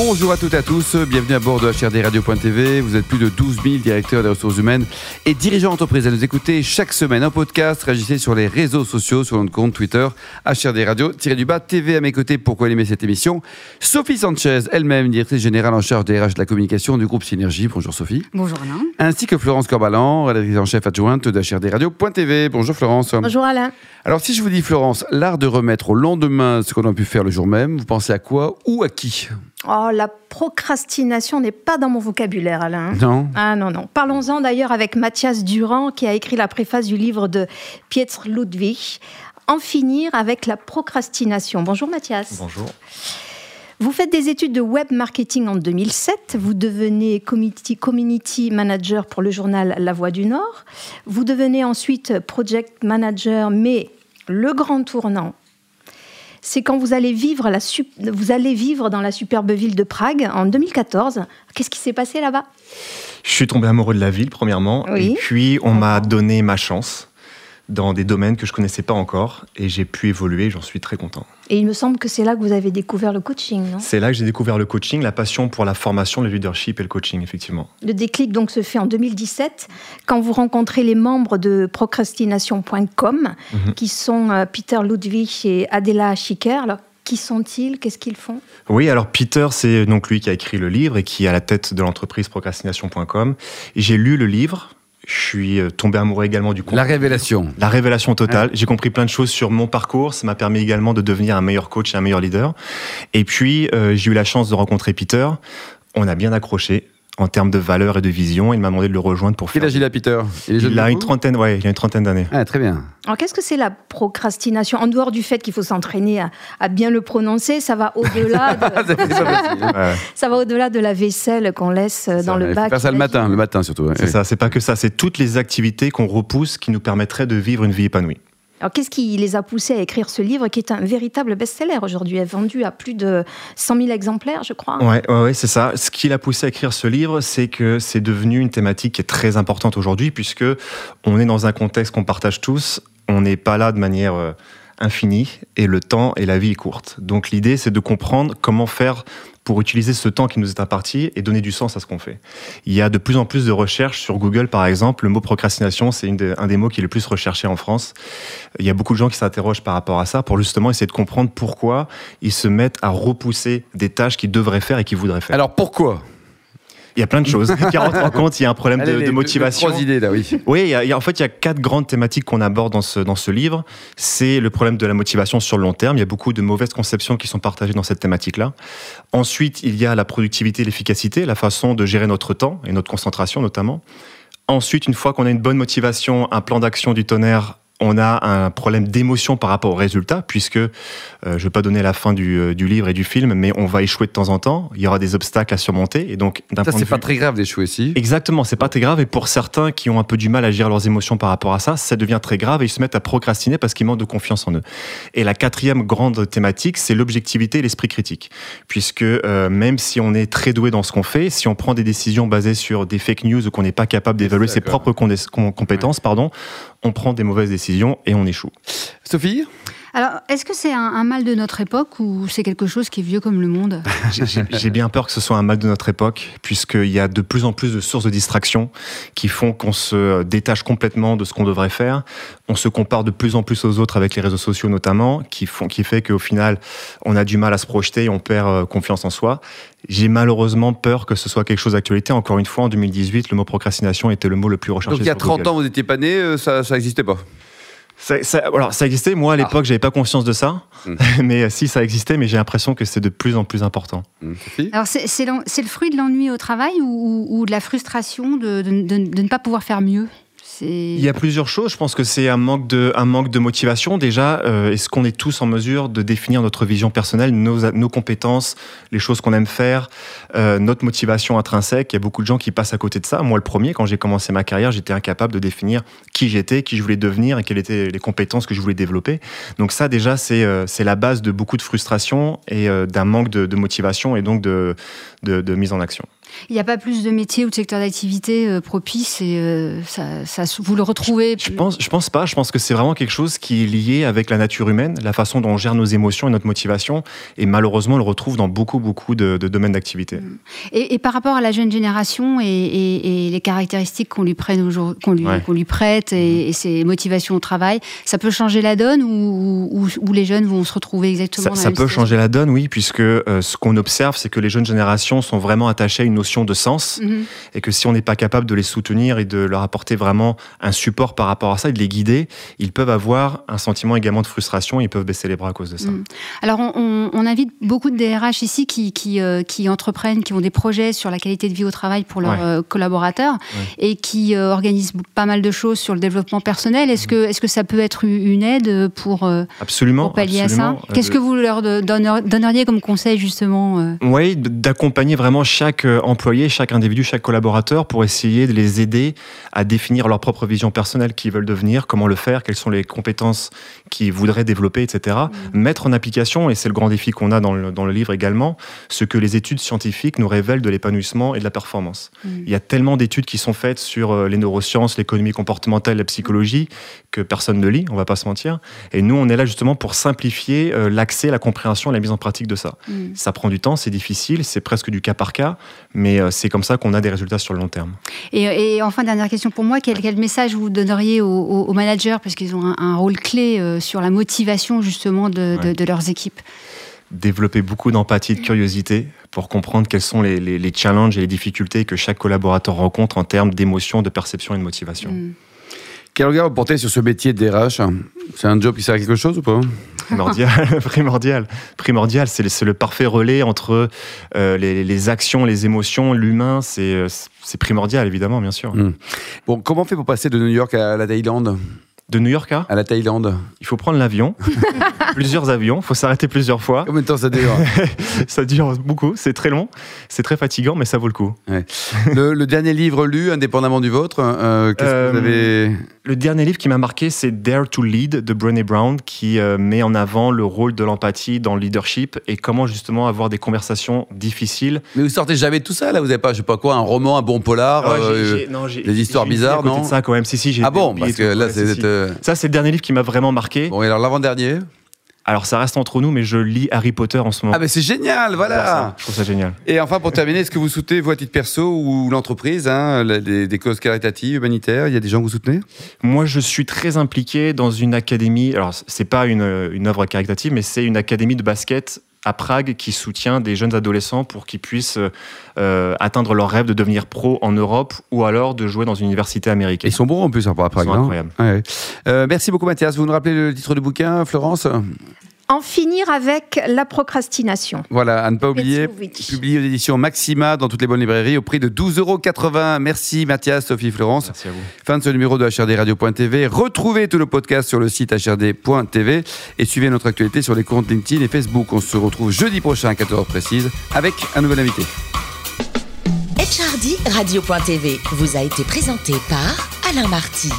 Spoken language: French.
Bonjour à toutes et à tous, bienvenue à bord de HRD Radio.tv. Vous êtes plus de 12 000 directeurs des ressources humaines et dirigeants d'entreprise à nous écouter chaque semaine en podcast. Réagissez sur les réseaux sociaux, sur notre compte Twitter, HRD Radio-du-bas TV à mes côtés pour co-animer cette émission. Sophie Sanchez, elle-même directrice générale en charge des RH de la communication du groupe Synergie. Bonjour Sophie. Bonjour Alain. Ainsi que Florence Corbalan, rédactrice en chef adjointe de HRD Radio.tv. Bonjour Florence. Bonjour Alain. Alors si je vous dis Florence, l'art de remettre au lendemain ce qu'on a pu faire le jour même, vous pensez à quoi ou à qui? Oh, la procrastination n'est pas dans mon vocabulaire, Alain. Non. Ah non, non. Parlons-en d'ailleurs avec Mathias Durand, qui a écrit la préface du livre de Pietr Ludwig, En finir avec la procrastination. Bonjour Mathias. Bonjour. Vous faites des études de web marketing en 2007. Vous devenez community, community manager pour le journal La Voix du Nord. Vous devenez ensuite project manager, mais le grand tournant, c'est quand vous allez, vivre la vous allez vivre dans la superbe ville de Prague en 2014. Qu'est-ce qui s'est passé là-bas? Je suis tombé amoureux de la ville, premièrement. Oui. Et puis, on m'a donné ma chance dans des domaines que je connaissais pas encore. Et j'ai pu évoluer, j'en suis très content. Et il me semble que c'est là que vous avez découvert le coaching, non? C'est là que j'ai découvert le coaching, la passion pour la formation, le leadership et le coaching, effectivement. Le déclic donc se fait en 2017 quand vous rencontrez les membres de procrastination.com Mhm. qui sont euh, Peter Ludwig et Adela Schicker. Alors, qui sont-ils? Qu'est-ce qu'ils font? Oui, alors Peter, c'est donc lui qui a écrit le livre et qui est à la tête de l'entreprise procrastination.com. J'ai lu le livre. Je suis euh, tombé amoureux également du contenu. La révélation. La révélation totale. J'ai compris plein de choses sur mon parcours. Ça m'a permis également de devenir un meilleur coach et un meilleur leader. Et puis, euh, j'ai eu la chance de rencontrer Peter. On a bien accroché en termes de valeur et de vision. Il m'a demandé de le rejoindre pour Quel faire. âge il a Peter? Il est jeune Il a une trentaine, ouais, il a une trentaine d'années. Ah, très bien. Alors, qu'est-ce que c'est la procrastination? En dehors du fait qu'il faut s'entraîner à, à bien le prononcer, ça va au-delà de, facile. Ouais, ça va au-delà de la vaisselle qu'on laisse euh, dans Ça, le bac. faire ça le matin, le matin surtout. ouais. c'est ça, c'est pas que ça, c'est toutes les activités qu'on repousse qui nous permettraient de vivre une vie épanouie. Alors, qu'est-ce qui les a poussés à écrire ce livre qui est un véritable best-seller aujourd'hui est vendu à plus de 100 000 exemplaires, je crois. Ouais, ouais, ouais, c'est ça. Ce qui l'a poussé à écrire ce livre, c'est que c'est devenu une thématique qui est très importante aujourd'hui, puisque on est dans un contexte qu'on partage tous. On n'est pas là de manière euh, infinie, et le temps et la vie est courte. Donc l'idée, c'est de comprendre comment faire pour utiliser ce temps qui nous est imparti et donner du sens à ce qu'on fait. Il y a de plus en plus de recherches sur Google, par exemple. Le mot procrastination, c'est un des mots qui est le plus recherché en France. Il y a beaucoup de gens qui s'interrogent par rapport à ça pour justement essayer de comprendre pourquoi ils se mettent à repousser des tâches qu'ils devraient faire et qu'ils voudraient faire. Alors pourquoi? Il y a plein de choses qui rentrent en compte. Il y a un problème de, Allez, les- de motivation. Trois idées là, oui. Oui, il y a- il y a- en fait, il y a quatre grandes thématiques qu'on aborde dans ce, dans ce livre. C'est le problème de la motivation sur le long terme. Il y a beaucoup de mauvaises conceptions qui sont partagées dans cette thématique-là. Ensuite, il y a la productivité et l'efficacité, la façon de gérer notre temps et notre concentration notamment. Ensuite, une fois qu'on a une bonne motivation, un plan d'action du tonnerre, on a un problème d'émotion par rapport au résultat, puisque euh, je ne vais pas donner la fin du, euh, du livre et du film, mais on va échouer de temps en temps. Il y aura des obstacles à surmonter, et donc d'un Ça, point c'est de pas vue très grave d'échouer ici. Exactement, c'est pas très grave. Et pour certains qui ont un peu du mal à gérer leurs émotions par rapport à ça, ça devient très grave et ils se mettent à procrastiner parce qu'ils manquent de confiance en eux. Et la quatrième grande thématique, c'est l'objectivité et l'esprit critique. Puisque euh, même si on est très doué dans ce qu'on fait, si on prend des décisions basées sur des fake news ou qu'on n'est pas capable d'évaluer ses propres compétences, pardon, on prend des mauvaises décisions et on échoue. Sophie Alors, est-ce que c'est un, un mal de notre époque ou c'est quelque chose qui est vieux comme le monde? J'ai- bien peur que ce soit un mal de notre époque, puisqu'il y a de plus en plus de sources de distraction qui font qu'on se détache complètement de ce qu'on devrait faire. On se compare de plus en plus aux autres avec les réseaux sociaux notamment, qui, font, qui fait qu'au final, on a du mal à se projeter et on perd euh, confiance en soi. J'ai malheureusement peur que ce soit quelque chose d'actualité. Encore une fois, en 2018, le mot procrastination était le mot le plus recherché. Donc il y a sur 30 Google. ans, vous n'étiez pas né, euh, ça n'existait pas? Ça, ça- alors, ça existait. Moi, à l'époque, j'avais pas conscience de ça. Mm. mais euh, si, ça existait, mais j'ai l'impression que c'est de plus en plus important. Sophie Alors, c'est le fruit de l'ennui au travail ou, ou- ou de la frustration de, de- de- de ne pas pouvoir faire mieux? Il y a plusieurs choses. Je pense que c'est un manque de, motivation. Déjà, euh, est-ce qu'on est tous en mesure de définir notre vision personnelle, nos, compétences, les choses qu'on aime faire, euh, notre motivation intrinsèque? Il y a beaucoup de gens qui passent à côté de ça. Moi, le premier, quand j'ai commencé ma carrière, j'étais incapable de définir qui j'étais, qui je voulais devenir et quelles étaient les compétences que je voulais développer. Donc ça, déjà, c'est euh, la base de beaucoup de frustration et d'un manque de, motivation et donc de mise en action. Il n'y a pas plus de métiers ou de secteurs d'activité euh, propices et euh, ça, ça, vous le retrouvez je, pense, je pense pas. Je pense que c'est vraiment quelque chose qui est lié avec la nature humaine, la façon dont on gère nos émotions et notre motivation. Et malheureusement, on le retrouve dans beaucoup, beaucoup de, domaines d'activité. Mm. Et, et, par rapport à la jeune génération et, et, et les caractéristiques qu'on lui, prenne qu'on lui, prête et, ses motivations au travail, ça peut changer la donne ou, ou, ou les jeunes vont se retrouver exactement Ça, ça peut changer la donne, oui, puisque euh, ce qu'on observe, c'est que les jeunes générations sont vraiment attachées à une notion de sens mhm. et que si on n'est pas capable de les soutenir et de leur apporter vraiment un support par rapport à ça et de les guider, ils peuvent avoir un sentiment également de frustration et ils peuvent baisser les bras à cause de ça. Mhm. Alors on, on, invite beaucoup de DRH ici qui, qui, euh, qui, entreprennent, qui ont des projets sur la qualité de vie au travail pour leurs euh, collaborateurs et qui euh, organisent pas mal de choses sur le développement personnel. Est-ce mhm. que, est que ça peut être une aide pour, absolument, pallier à ça Qu'est-ce que vous leur donneriez comme conseil justement Oui, d'accompagner vraiment chaque employé chaque individu, chaque collaborateur pour essayer de les aider à définir leur propre vision personnelle, qui veulent devenir, comment le faire, quelles sont les compétences qu'ils voudraient développer, etc. Mm. Mettre en application, et c'est le grand défi qu'on a dans le, dans le, livre également, ce que les études scientifiques nous révèlent de l'épanouissement et de la performance. Mm. Il y a tellement d'études qui sont faites sur euh, les neurosciences, l'économie comportementale, la psychologie, que personne ne lit, on va pas se mentir. Et nous, on est là justement pour simplifier euh, l'accès, la compréhension, la mise en pratique de ça. Mm. Ça prend du temps, c'est difficile, c'est presque du cas par cas, mais euh, c'est comme ça qu'on a des résultats sur le long terme. Et, enfin, dernière question pour moi, quel, message vous donneriez aux, managers, parce qu'ils ont un, rôle clé euh, sur la motivation justement de, leurs équipes. Développer beaucoup d'empathie, de curiosité pour comprendre quels sont les, challenges et les difficultés que chaque collaborateur rencontre en termes d'émotion, de perception et de motivation. Quel regard vous portez sur ce métier de DRH C'est un job qui sert à quelque chose ou pas? Primordial, primordial, primordial. C'est le, parfait relais entre euh, les, actions, les émotions, l'humain. Euh, c'est primordial, évidemment, bien sûr. Hmm. Bon, comment on fait pour passer de New York à la Thaïlande? De New York à À la Thaïlande. Il faut prendre l'avion, plusieurs avions, il faut s'arrêter plusieurs fois. Combien de temps ça dure Ça dure beaucoup, c'est très long, c'est très fatigant, mais ça vaut le coup. Le, dernier livre lu, indépendamment du vôtre, euh, qu'est-ce que vous euh, avez Le dernier livre qui m'a marqué, c'est Dare to Lead de Brené Brown, qui euh, met en avant le rôle de l'empathie dans le leadership et comment justement avoir des conversations difficiles. Mais vous sortez jamais tout ça là Vous n'avez pas, je sais pas quoi, un roman, un bon polar, ah des histoires bizarres, non ça quand même. Si si, Ah bon, parce que là, c'est ça, c'est le dernier livre qui m'a vraiment marqué. Bon, et alors l'avant-dernier alors ça reste entre nous, mais je lis Harry Potter en ce moment. Ah ben c'est génial, voilà. Je trouve ça génial. Et enfin pour terminer, est-ce que vous soutenez vous à titre perso ou l'entreprise, hein, des, causes caritatives, humanitaires Il y a des gens que vous soutenez? Moi, je suis très impliqué dans une académie. Alors c'est pas une, une œuvre caritative, mais c'est une académie de basket à Prague qui soutient des jeunes adolescents pour qu'ils puissent euh, atteindre leur rêve de devenir pro en Europe ou alors de jouer dans une université américaine. Ils sont bons en plus hein, à Prague. Ils sont incroyables. Euh, merci beaucoup Mathias. Vous nous rappelez le titre du bouquin, Florence? En finir avec la procrastination. Voilà, à ne pas oublier, publié aux éditions Maxima dans toutes les bonnes librairies au prix de 12,80 euros. Merci Mathias, Sophie, Florence. Merci à vous. Fin de ce numéro de HRDRadio.tv. Retrouvez tout le podcast sur le site HRD.tv et suivez notre actualité sur les comptes LinkedIn et Facebook. On se retrouve jeudi prochain à 14h précise avec un nouvel invité. HRD Radio.tv vous a été présenté par Alain Marty.